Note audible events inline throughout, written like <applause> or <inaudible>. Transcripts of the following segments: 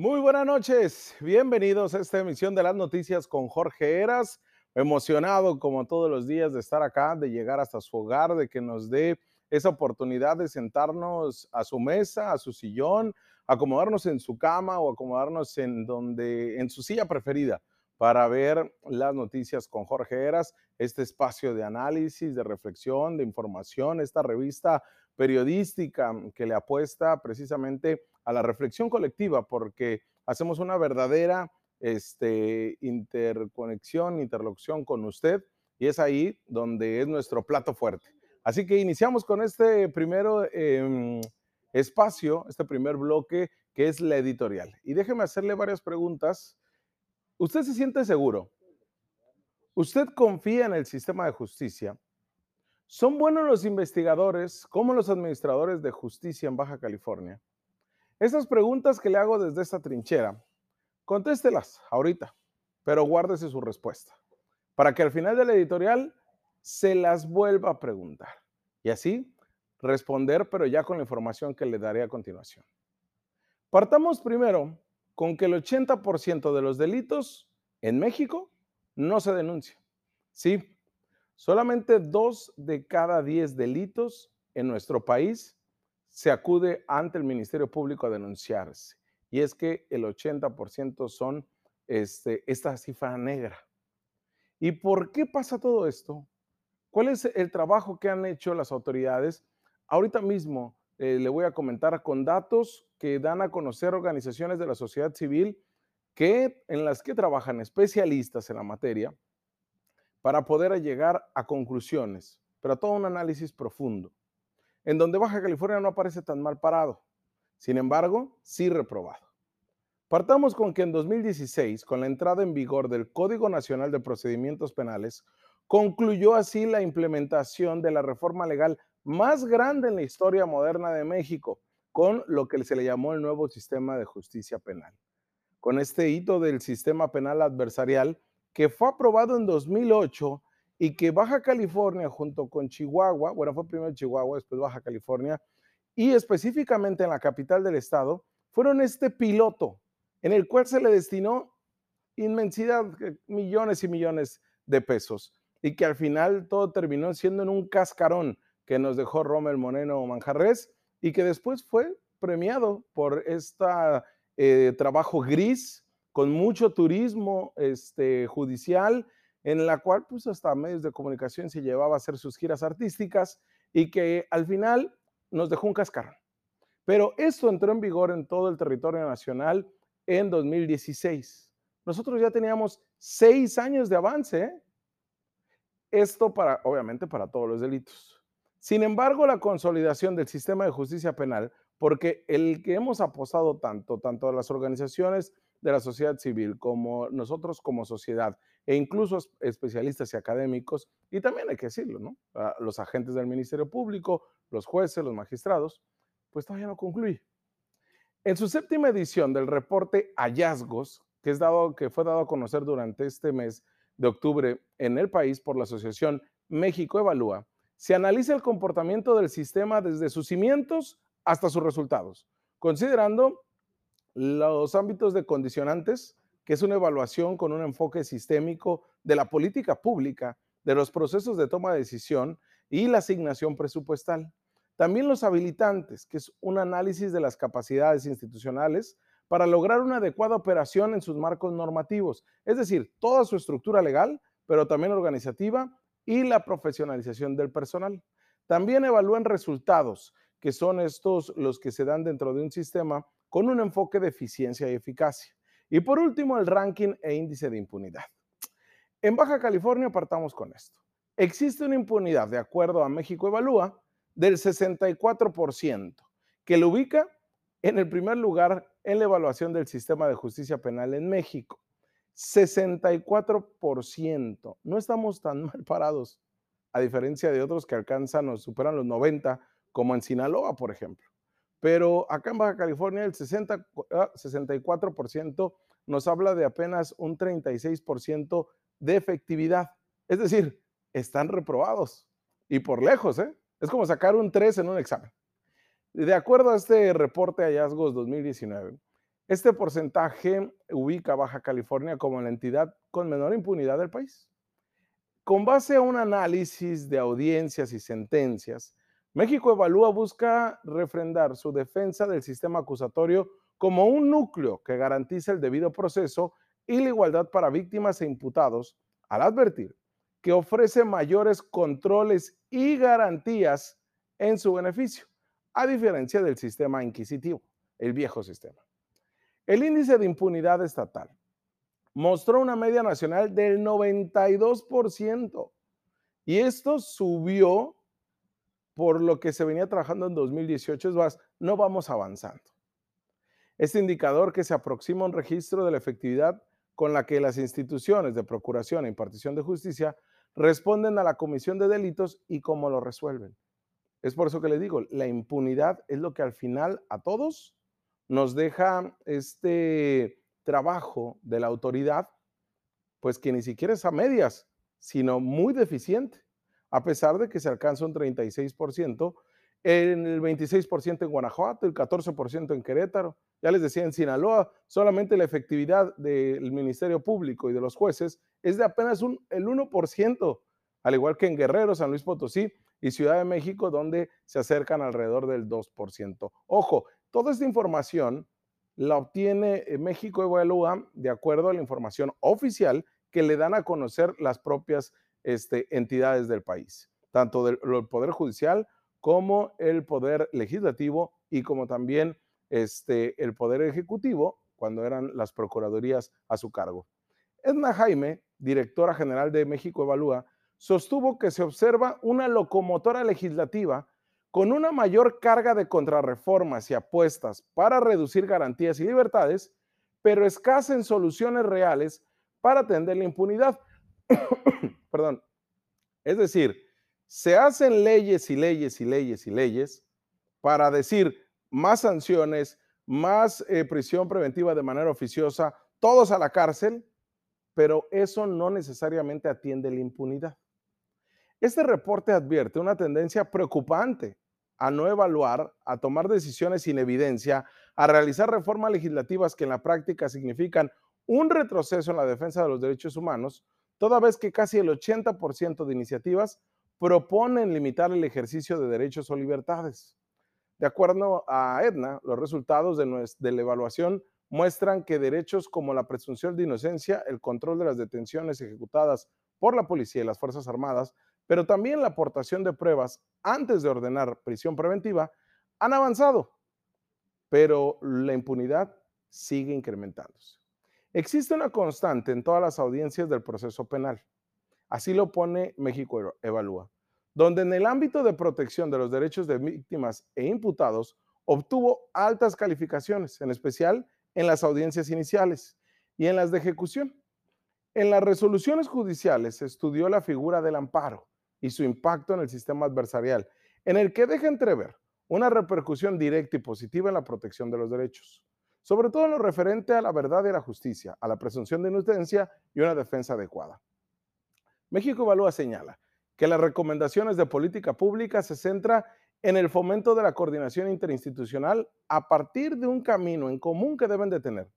Muy buenas noches, bienvenidos a esta emisión de las noticias con Jorge Eras. Emocionado como todos los días de estar acá, de llegar hasta su hogar, de que nos dé esa oportunidad de sentarnos a su mesa, a su sillón, acomodarnos en su cama o acomodarnos en donde en su silla preferida para ver las noticias con Jorge Eras, este espacio de análisis, de reflexión, de información, esta revista periodística que le apuesta precisamente a la reflexión colectiva, porque hacemos una verdadera este, interconexión, interlocución con usted, y es ahí donde es nuestro plato fuerte. Así que iniciamos con este primero em, espacio, este primer bloque, que es la editorial. Y déjeme hacerle varias preguntas ¿Usted se siente seguro? ¿Usted confía en el sistema de justicia? ¿Son buenos los investigadores como los administradores de justicia en Baja California? Esas preguntas que le hago desde esta trinchera, contéstelas ahorita, pero guárdese su respuesta, para que al final de la editorial se las vuelva a preguntar y así responder, pero ya con la información que le daré a continuación. Partamos primero con que el 80% de los delitos en México no se denuncian. Sí, solamente dos de cada diez delitos en nuestro país se acude ante el Ministerio Público a denunciarse. Y es que el 80% son este, esta cifra negra. ¿Y por qué pasa todo esto? ¿Cuál es el trabajo que han hecho las autoridades? Ahorita mismo eh, le voy a comentar con datos que dan a conocer organizaciones de la sociedad civil que, en las que trabajan especialistas en la materia para poder llegar a conclusiones, pero todo un análisis profundo, en donde Baja California no aparece tan mal parado, sin embargo, sí reprobado. Partamos con que en 2016, con la entrada en vigor del Código Nacional de Procedimientos Penales, concluyó así la implementación de la reforma legal más grande en la historia moderna de México, con lo que se le llamó el nuevo sistema de justicia penal. Con este hito del sistema penal adversarial, que fue aprobado en 2008 y que Baja California junto con Chihuahua, bueno, fue primero Chihuahua, después Baja California, y específicamente en la capital del estado, fueron este piloto en el cual se le destinó inmensidad, millones y millones de pesos, y que al final todo terminó siendo en un cascarón que nos dejó Rommel Moneno Manjarres y que después fue premiado por este trabajo gris con mucho turismo este, judicial, en la cual pues hasta medios de comunicación se llevaba a hacer sus giras artísticas y que al final nos dejó un cascarón. Pero esto entró en vigor en todo el territorio nacional en 2016. Nosotros ya teníamos seis años de avance. Esto para, obviamente, para todos los delitos. Sin embargo, la consolidación del sistema de justicia penal, porque el que hemos apostado tanto, tanto a las organizaciones de la sociedad civil como nosotros como sociedad, e incluso especialistas y académicos, y también hay que decirlo, ¿no? los agentes del Ministerio Público, los jueces, los magistrados, pues todavía no concluye. En su séptima edición del reporte Hallazgos, que, es dado, que fue dado a conocer durante este mes de octubre en el país por la Asociación México Evalúa, se analiza el comportamiento del sistema desde sus cimientos hasta sus resultados, considerando los ámbitos de condicionantes, que es una evaluación con un enfoque sistémico de la política pública, de los procesos de toma de decisión y la asignación presupuestal. También los habilitantes, que es un análisis de las capacidades institucionales para lograr una adecuada operación en sus marcos normativos, es decir, toda su estructura legal, pero también organizativa y la profesionalización del personal. También evalúan resultados, que son estos los que se dan dentro de un sistema con un enfoque de eficiencia y eficacia. Y por último, el ranking e índice de impunidad. En Baja California partamos con esto. Existe una impunidad, de acuerdo a México Evalúa, del 64%, que lo ubica en el primer lugar en la evaluación del sistema de justicia penal en México. 64%. No estamos tan <laughs> mal parados, a diferencia de otros que alcanzan o superan los 90, como en Sinaloa, por ejemplo. Pero acá en Baja California el 60, 64% ah, nos habla de apenas un 36% de efectividad. Es decir, están reprobados y por lejos, ¿eh? Es como sacar un 3 en un examen. De acuerdo a este reporte hallazgos 2019, Este porcentaje ubica Baja California como la entidad con menor impunidad del país. Con base a un análisis de audiencias y sentencias, México Evalúa busca refrendar su defensa del sistema acusatorio como un núcleo que garantiza el debido proceso y la igualdad para víctimas e imputados, al advertir que ofrece mayores controles y garantías en su beneficio, a diferencia del sistema inquisitivo, el viejo sistema. El índice de impunidad estatal mostró una media nacional del 92% y esto subió por lo que se venía trabajando en 2018, es más, no vamos avanzando. Este indicador que se aproxima a un registro de la efectividad con la que las instituciones de procuración e impartición de justicia responden a la comisión de delitos y cómo lo resuelven. Es por eso que le digo, la impunidad es lo que al final a todos nos deja este trabajo de la autoridad, pues que ni siquiera es a medias, sino muy deficiente, a pesar de que se alcanza un 36%, en el 26% en Guanajuato, el 14% en Querétaro, ya les decía, en Sinaloa, solamente la efectividad del Ministerio Público y de los jueces es de apenas un, el 1%, al igual que en Guerrero, San Luis Potosí y Ciudad de México, donde se acercan alrededor del 2%. Ojo, toda esta información la obtiene eh, México Evalúa de acuerdo a la información oficial que le dan a conocer las propias este, entidades del país, tanto del Poder Judicial como el Poder Legislativo y como también este, el Poder Ejecutivo, cuando eran las Procuradurías a su cargo. Edna Jaime, directora general de México Evalúa, sostuvo que se observa una locomotora legislativa con una mayor carga de contrarreformas y apuestas para reducir garantías y libertades, pero escasa en soluciones reales para atender la impunidad. Perdón. Es decir, se hacen leyes y leyes y leyes y leyes para decir, más sanciones, más eh, prisión preventiva de manera oficiosa, todos a la cárcel, pero eso no necesariamente atiende la impunidad. Este reporte advierte una tendencia preocupante a no evaluar, a tomar decisiones sin evidencia, a realizar reformas legislativas que en la práctica significan un retroceso en la defensa de los derechos humanos, toda vez que casi el 80% de iniciativas proponen limitar el ejercicio de derechos o libertades. De acuerdo a Edna, los resultados de, la evaluación muestran que derechos como la presunción de inocencia, el control de las detenciones ejecutadas por la policía y las Fuerzas Armadas, pero también la aportación de pruebas antes de ordenar prisión preventiva, han avanzado, pero la impunidad sigue incrementándose. Existe una constante en todas las audiencias del proceso penal. Así lo pone México Evalúa donde en el ámbito de protección de los derechos de víctimas e imputados obtuvo altas calificaciones, en especial en las audiencias iniciales y en las de ejecución. En las resoluciones judiciales se estudió la figura del amparo y su impacto en el sistema adversarial, en el que deja entrever una repercusión directa y positiva en la protección de los derechos, sobre todo en lo referente a la verdad y la justicia, a la presunción de inocencia y una defensa adecuada. México Evalúa señala que las recomendaciones de política pública se centra en el fomento de la coordinación interinstitucional a partir de un camino en común que deben de tener.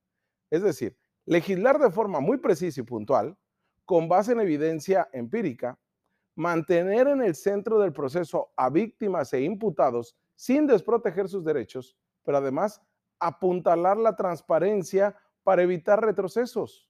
Es decir, legislar de forma muy precisa y puntual, con base en evidencia empírica, mantener en el centro del proceso a víctimas e imputados sin desproteger sus derechos, pero además apuntalar la transparencia para evitar retrocesos.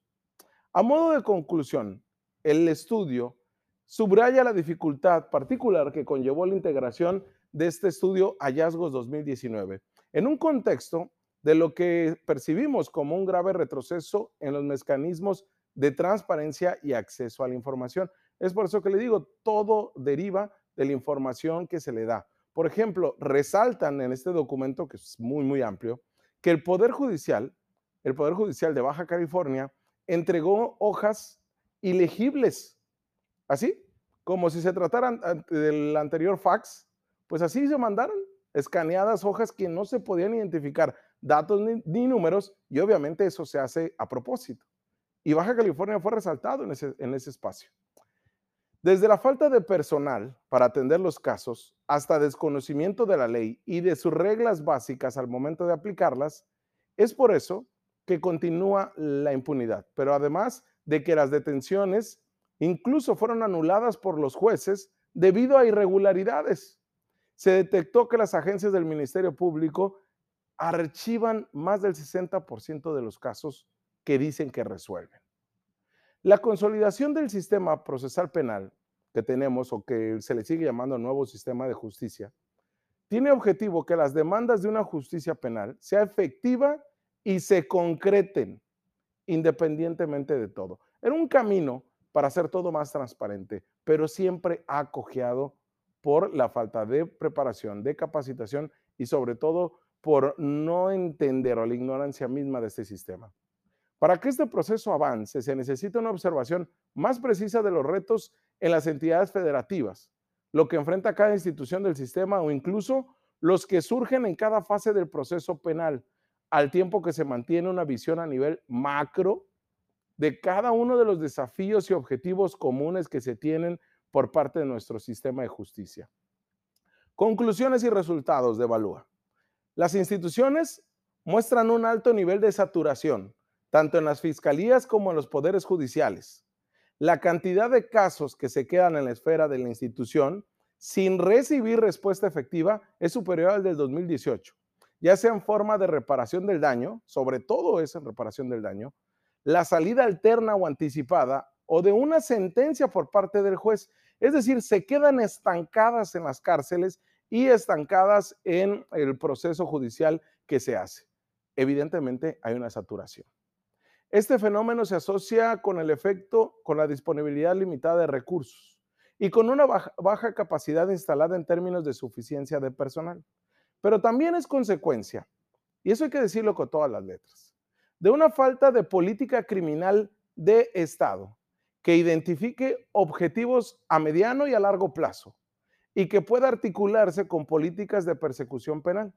A modo de conclusión, el estudio subraya la dificultad particular que conllevó la integración de este estudio Hallazgos 2019, en un contexto de lo que percibimos como un grave retroceso en los mecanismos de transparencia y acceso a la información. Es por eso que le digo, todo deriva de la información que se le da. Por ejemplo, resaltan en este documento, que es muy, muy amplio, que el Poder Judicial, el Poder Judicial de Baja California, entregó hojas ilegibles Así, como si se trataran del anterior fax, pues así se mandaron escaneadas hojas que no se podían identificar datos ni, números y obviamente eso se hace a propósito. Y Baja California fue resaltado en ese, en ese espacio. Desde la falta de personal para atender los casos hasta desconocimiento de la ley y de sus reglas básicas al momento de aplicarlas, Es por eso que continúa la impunidad, pero además de que las detenciones incluso fueron anuladas por los jueces debido a irregularidades. Se detectó que las agencias del Ministerio Público archivan más del 60% de los casos que dicen que resuelven. La consolidación del sistema procesal penal que tenemos o que se le sigue llamando nuevo sistema de justicia, tiene objetivo que las demandas de una justicia penal sea efectiva y se concreten independientemente de todo. Era un camino para hacer todo más transparente, pero siempre acogiado por la falta de preparación, de capacitación y sobre todo por no entender o la ignorancia misma de este sistema. Para que este proceso avance, se necesita una observación más precisa de los retos en las entidades federativas, lo que enfrenta cada institución del sistema o incluso los que surgen en cada fase del proceso penal, al tiempo que se mantiene una visión a nivel macro de cada uno de los desafíos y objetivos comunes que se tienen por parte de nuestro sistema de justicia. Conclusiones y resultados de Evalúa. Las instituciones muestran un alto nivel de saturación, tanto en las fiscalías como en los poderes judiciales. La cantidad de casos que se quedan en la esfera de la institución sin recibir respuesta efectiva es superior al del 2018, ya sea en forma de reparación del daño, sobre todo es en reparación del daño, la salida alterna o anticipada o de una sentencia por parte del juez. Es decir, se quedan estancadas en las cárceles y estancadas en el proceso judicial que se hace. Evidentemente hay una saturación. Este fenómeno se asocia con el efecto, con la disponibilidad limitada de recursos y con una baja, capacidad instalada en términos de suficiencia de personal. Pero también es consecuencia, y eso hay que decirlo con todas las letras, de una falta de política criminal de Estado que identifique objetivos a mediano y a largo plazo y que pueda articularse con políticas de persecución penal.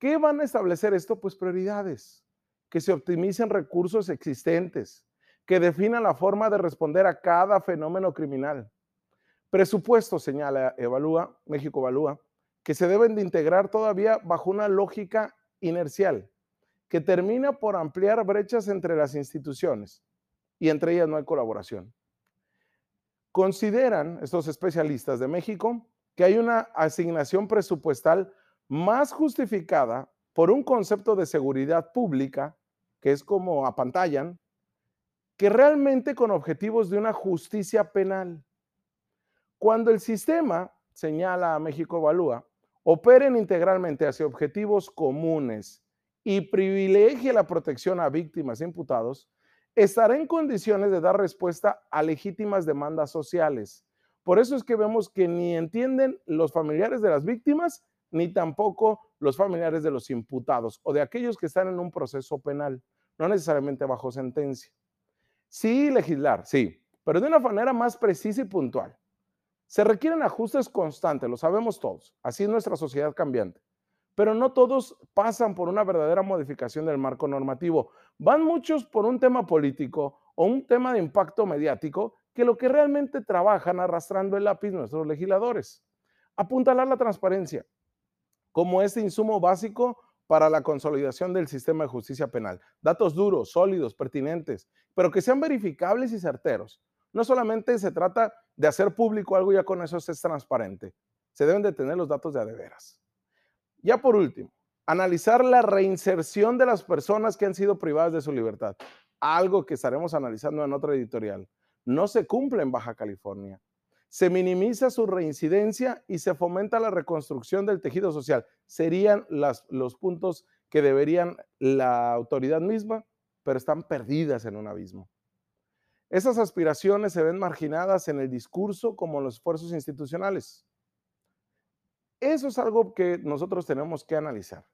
¿Qué van a establecer esto? Pues prioridades que se optimicen recursos existentes, que definan la forma de responder a cada fenómeno criminal. Presupuesto, señala Evalúa, México Evalúa, que se deben de integrar todavía bajo una lógica inercial, que termina por ampliar brechas entre las instituciones y entre ellas no hay colaboración. Consideran estos especialistas de México que hay una asignación presupuestal más justificada por un concepto de seguridad pública que es como apantallan, que realmente con objetivos de una justicia penal. Cuando el sistema, señala a México Evalúa, operen integralmente hacia objetivos comunes y privilegie la protección a víctimas e imputados, estará en condiciones de dar respuesta a legítimas demandas sociales. Por eso es que vemos que ni entienden los familiares de las víctimas, ni tampoco los familiares de los imputados o de aquellos que están en un proceso penal no necesariamente bajo sentencia. Sí, legislar, sí, pero de una manera más precisa y puntual. Se requieren ajustes constantes, lo sabemos todos, así es nuestra sociedad cambiante, pero no todos pasan por una verdadera modificación del marco normativo. Van muchos por un tema político o un tema de impacto mediático que lo que realmente trabajan arrastrando el lápiz nuestros legisladores. Apuntalar la transparencia como este insumo básico para la consolidación del sistema de justicia penal. Datos duros, sólidos, pertinentes, pero que sean verificables y certeros. No solamente se trata de hacer público algo ya con eso es transparente. Se deben de tener los datos de adeveras. Ya por último, analizar la reinserción de las personas que han sido privadas de su libertad. Algo que estaremos analizando en otra editorial. No se cumple en Baja California se minimiza su reincidencia y se fomenta la reconstrucción del tejido social. Serían los puntos que deberían la autoridad misma, pero están perdidas en un abismo. Esas aspiraciones se ven marginadas en el discurso como en los esfuerzos institucionales. Eso es algo que nosotros tenemos que analizar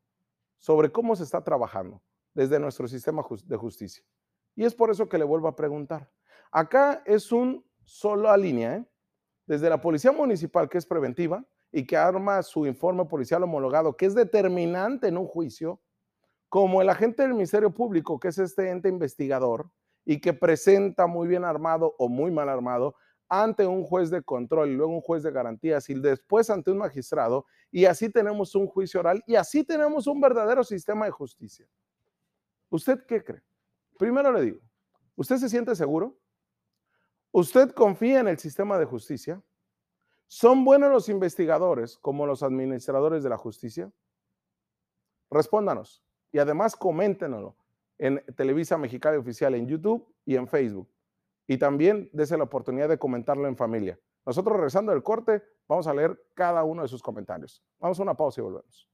sobre cómo se está trabajando desde nuestro sistema de justicia. Y es por eso que le vuelvo a preguntar. Acá es un solo línea, ¿eh? Desde la Policía Municipal, que es preventiva, y que arma su informe policial homologado, que es determinante en un juicio, como el agente del Ministerio Público, que es este ente investigador, y que presenta muy bien armado o muy mal armado ante un juez de control y luego un juez de garantías y después ante un magistrado, y así tenemos un juicio oral y así tenemos un verdadero sistema de justicia. ¿Usted qué cree? Primero le digo, ¿usted se siente seguro? ¿Usted confía en el sistema de justicia? ¿Son buenos los investigadores como los administradores de la justicia? Respóndanos y además coméntenoslo en Televisa Mexicana Oficial en YouTube y en Facebook. Y también dése la oportunidad de comentarlo en familia. Nosotros regresando del corte, vamos a leer cada uno de sus comentarios. Vamos a una pausa y volvemos.